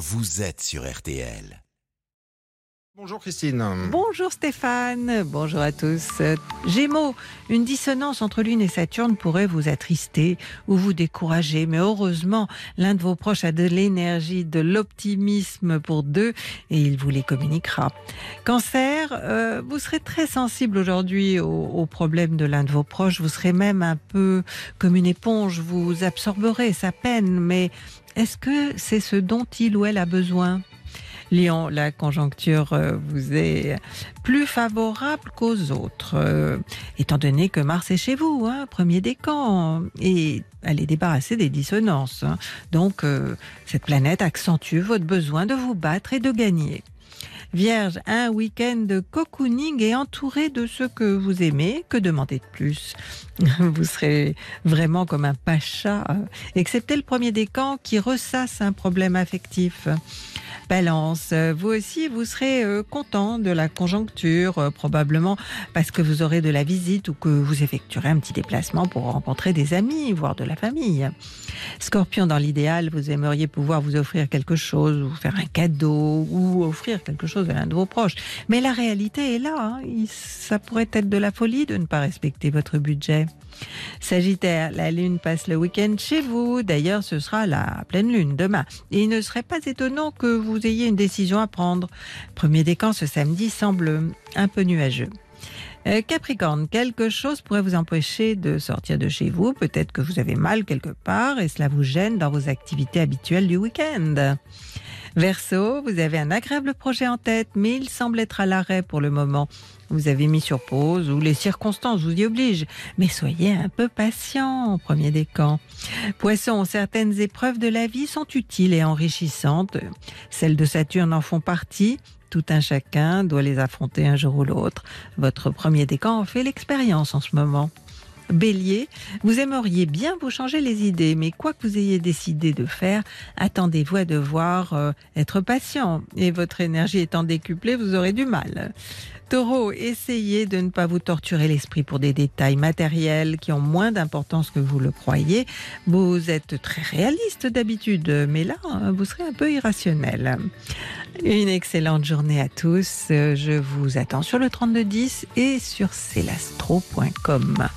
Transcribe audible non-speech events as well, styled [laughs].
vous êtes sur RTL. Bonjour Christine. Bonjour Stéphane, bonjour à tous. Gémeaux, une dissonance entre Lune et Saturne pourrait vous attrister ou vous décourager, mais heureusement, l'un de vos proches a de l'énergie, de l'optimisme pour deux et il vous les communiquera. Cancer, euh, vous serez très sensible aujourd'hui aux, aux problèmes de l'un de vos proches, vous serez même un peu comme une éponge, vous absorberez sa peine, mais est-ce que c'est ce dont il ou elle a besoin? Lion, la conjoncture euh, vous est plus favorable qu'aux autres, euh, étant donné que Mars est chez vous, hein, premier décan, et elle est débarrassée des dissonances. hein. Donc, euh, cette planète accentue votre besoin de vous battre et de gagner. Vierge, un week-end cocooning et entouré de ceux que vous aimez, que demander de plus? [laughs] Vous serez vraiment comme un pacha, excepté le premier décan qui ressasse un problème affectif. Balance, vous aussi, vous serez euh, content de la conjoncture, euh, probablement parce que vous aurez de la visite ou que vous effectuerez un petit déplacement pour rencontrer des amis, voire de la famille. Scorpion, dans l'idéal, vous aimeriez pouvoir vous offrir quelque chose, vous faire un cadeau ou offrir quelque chose à l'un de vos proches. Mais la réalité est là. hein. Ça pourrait être de la folie de ne pas respecter votre budget. Sagittaire, la lune passe le week-end chez vous. D'ailleurs, ce sera la pleine lune demain. Et il ne serait pas étonnant que vous ayez une décision à prendre. Premier décan ce samedi semble un peu nuageux. Euh, Capricorne, quelque chose pourrait vous empêcher de sortir de chez vous. Peut-être que vous avez mal quelque part et cela vous gêne dans vos activités habituelles du week-end. Verseau, vous avez un agréable projet en tête, mais il semble être à l'arrêt pour le moment. Vous avez mis sur pause ou les circonstances vous y obligent. Mais soyez un peu patient, premier décan. Poisson, certaines épreuves de la vie sont utiles et enrichissantes. Celles de Saturne en font partie. Tout un chacun doit les affronter un jour ou l'autre. Votre premier décan en fait l'expérience en ce moment. Bélier, vous aimeriez bien vous changer les idées, mais quoi que vous ayez décidé de faire, attendez-vous à devoir euh, être patient. Et votre énergie étant décuplée, vous aurez du mal. Taureau, essayez de ne pas vous torturer l'esprit pour des détails matériels qui ont moins d'importance que vous le croyez. Vous êtes très réaliste d'habitude, mais là, hein, vous serez un peu irrationnel. Une excellente journée à tous. Je vous attends sur le 3210 et sur celastro.com.